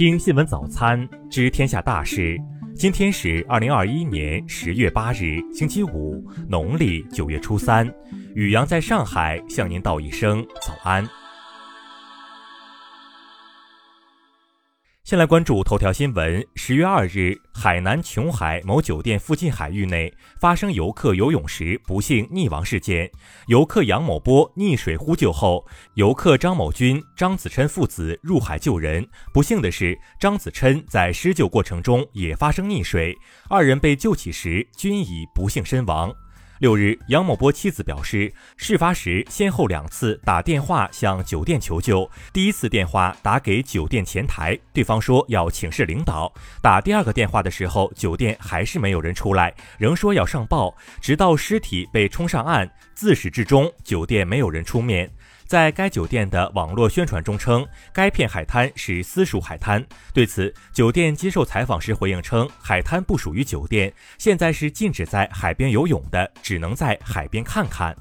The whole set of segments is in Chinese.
听新闻早餐，知天下大事。今天是二零二一年十月八日，星期五，农历九月初三。宇阳在上海向您道一声早安。先来关注头条新闻。十月二日，海南琼海某酒店附近海域内发生游客游泳时不幸溺亡事件。游客杨某波溺水呼救后，游客张某军、张子琛父子入海救人。不幸的是，张子琛在施救过程中也发生溺水，二人被救起时均已不幸身亡。六日，杨某波妻子表示，事发时先后两次打电话向酒店求救。第一次电话打给酒店前台，对方说要请示领导；打第二个电话的时候，酒店还是没有人出来，仍说要上报。直到尸体被冲上岸，自始至终酒店没有人出面。在该酒店的网络宣传中称，该片海滩是私属海滩。对此，酒店接受采访时回应称，海滩不属于酒店，现在是禁止在海边游泳的，只能在海边看看。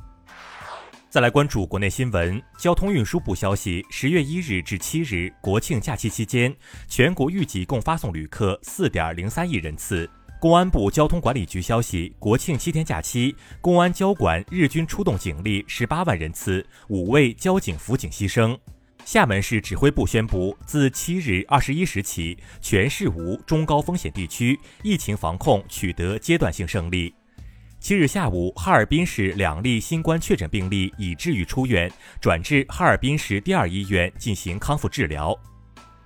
再来关注国内新闻，交通运输部消息，十月一日至七日国庆假期期间，全国预计共发送旅客四点零三亿人次。公安部交通管理局消息，国庆七天假期，公安交管日均出动警力十八万人次，五位交警辅警牺牲。厦门市指挥部宣布，自七日二十一时起，全市无中高风险地区，疫情防控取得阶段性胜利。七日下午，哈尔滨市两例新冠确诊病例已治愈出院，转至哈尔滨市第二医院进行康复治疗。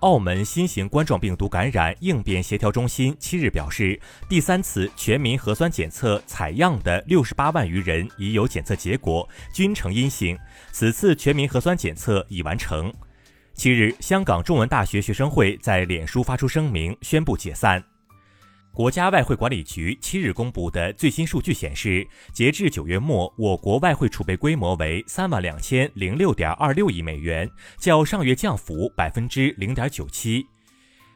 澳门新型冠状病毒感染应变协调中心七日表示，第三次全民核酸检测采样的六十八万余人已有检测结果，均呈阴性。此次全民核酸检测已完成。七日，香港中文大学学生会在脸书发出声明，宣布解散。国家外汇管理局七日公布的最新数据显示，截至九月末，我国外汇储备规模为三万两千零六点二六亿美元，较上月降幅百分之零点九七。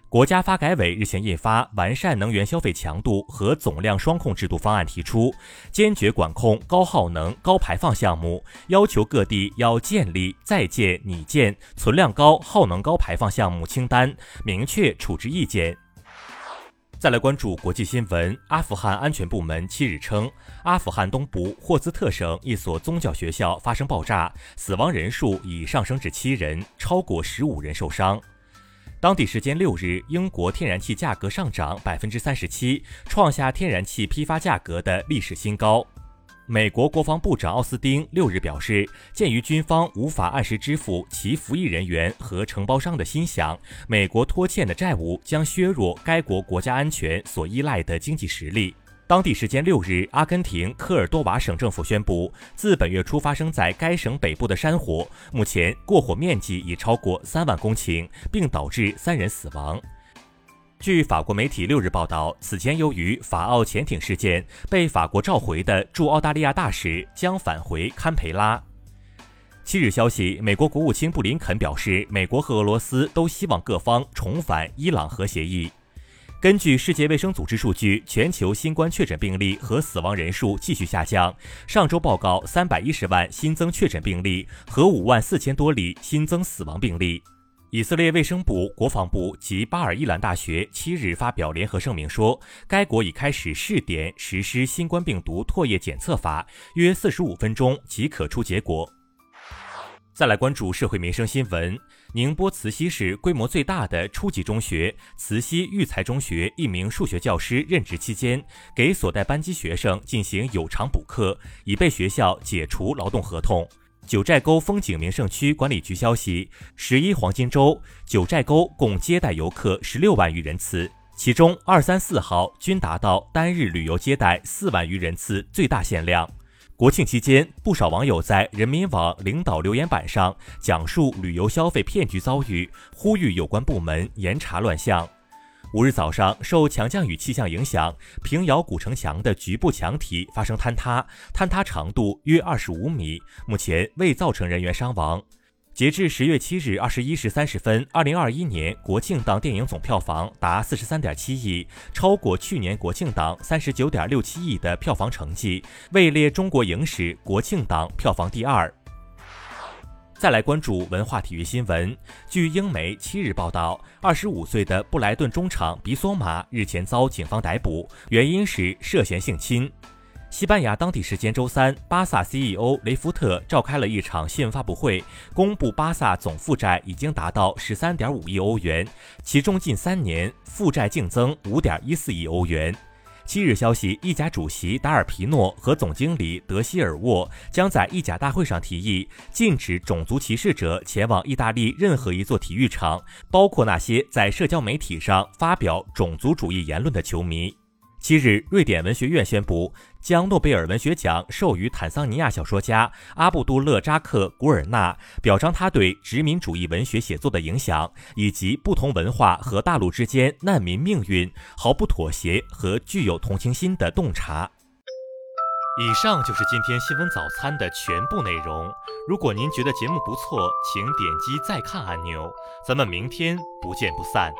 国家发改委日前印发《完善能源消费强度和总量双控制度方案》，提出坚决管控高耗能、高排放项目，要求各地要建立在建、拟建存量高、耗能高排放项目清单，明确处置意见。再来关注国际新闻。阿富汗安全部门七日称，阿富汗东部霍兹特省一所宗教学校发生爆炸，死亡人数已上升至七人，超过十五人受伤。当地时间六日，英国天然气价格上涨百分之三十七，创下天然气批发价格的历史新高。美国国防部长奥斯汀六日表示，鉴于军方无法按时支付其服役人员和承包商的薪饷，美国拖欠的债务将削弱该国国家安全所依赖的经济实力。当地时间六日，阿根廷科尔多瓦省政府宣布，自本月初发生在该省北部的山火，目前过火面积已超过三万公顷，并导致三人死亡。据法国媒体六日报道，此前由于法澳潜艇事件被法国召回的驻澳大利亚大使将返回堪培拉。七日消息，美国国务卿布林肯表示，美国和俄罗斯都希望各方重返伊朗核协议。根据世界卫生组织数据，全球新冠确诊病例和死亡人数继续下降。上周报告三百一十万新增确诊病例和五万四千多例新增死亡病例。以色列卫生部、国防部及巴尔伊兰大学七日发表联合声明说，该国已开始试点实施新冠病毒唾液检测法，约四十五分钟即可出结果。再来关注社会民生新闻：宁波慈溪市规模最大的初级中学慈溪育才中学一名数学教师任职期间，给所带班级学生进行有偿补课，已被学校解除劳动合同。九寨沟风景名胜区管理局消息，十一黄金周，九寨沟共接待游客十六万余人次，其中二三四号均达到单日旅游接待四万余人次最大限量。国庆期间，不少网友在人民网领导留言板上讲述旅游消费骗局遭遇，呼吁有关部门严查乱象。五日早上，受强降雨气象影响，平遥古城墙的局部墙体发生坍塌，坍塌长度约二十五米，目前未造成人员伤亡。截至十月七日二十一时三十分，二零二一年国庆档电影总票房达四十三点七亿，超过去年国庆档三十九点六七亿的票房成绩，位列中国影史国庆档票房第二。再来关注文化体育新闻。据英媒七日报道，二十五岁的布莱顿中场比索马日前遭警方逮捕，原因是涉嫌性侵。西班牙当地时间周三，巴萨 CEO 雷福特召开了一场新闻发布会，公布巴萨总负债已经达到十三点五亿欧元，其中近三年负债净增五点一四亿欧元。七日消息，意甲主席达尔皮诺和总经理德希尔沃将在意甲大会上提议禁止种族歧视者前往意大利任何一座体育场，包括那些在社交媒体上发表种族主义言论的球迷。七日，瑞典文学院宣布将诺贝尔文学奖授予坦桑尼亚小说家阿布杜勒扎克·古尔纳，表彰他对殖民主义文学写作的影响，以及不同文化和大陆之间难民命运毫不妥协和具有同情心的洞察。以上就是今天新闻早餐的全部内容。如果您觉得节目不错，请点击再看按钮。咱们明天不见不散。